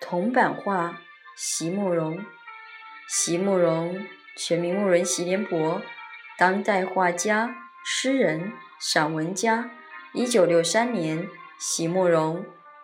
铜版画，席慕容。席慕容，全名慕人席联博，当代画家、诗人、散文家。一九六三年，席慕容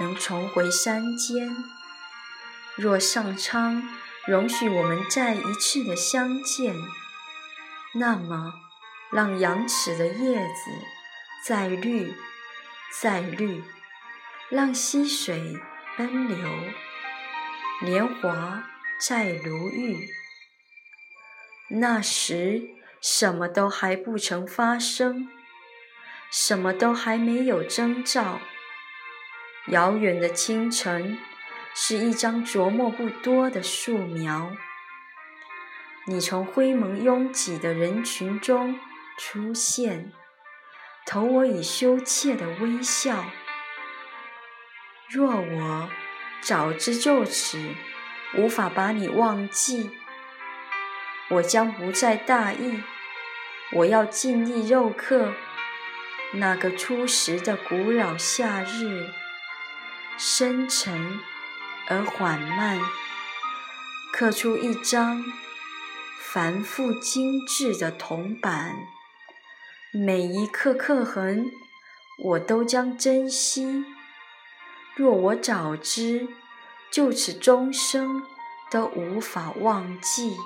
能重回山间，若上苍容许我们再一次的相见，那么让羊齿的叶子再绿，再绿，让溪水奔流。年华在如玉，那时什么都还不曾发生，什么都还没有征兆。遥远的清晨，是一张琢磨不多的素描。你从灰蒙拥挤的人群中出现，投我以羞怯的微笑。若我。早知就此无法把你忘记，我将不再大意。我要尽力肉刻那个初时的古老夏日，深沉而缓慢，刻出一张繁复精致的铜板。每一刻刻痕，我都将珍惜。若我早知，就此终生都无法忘记。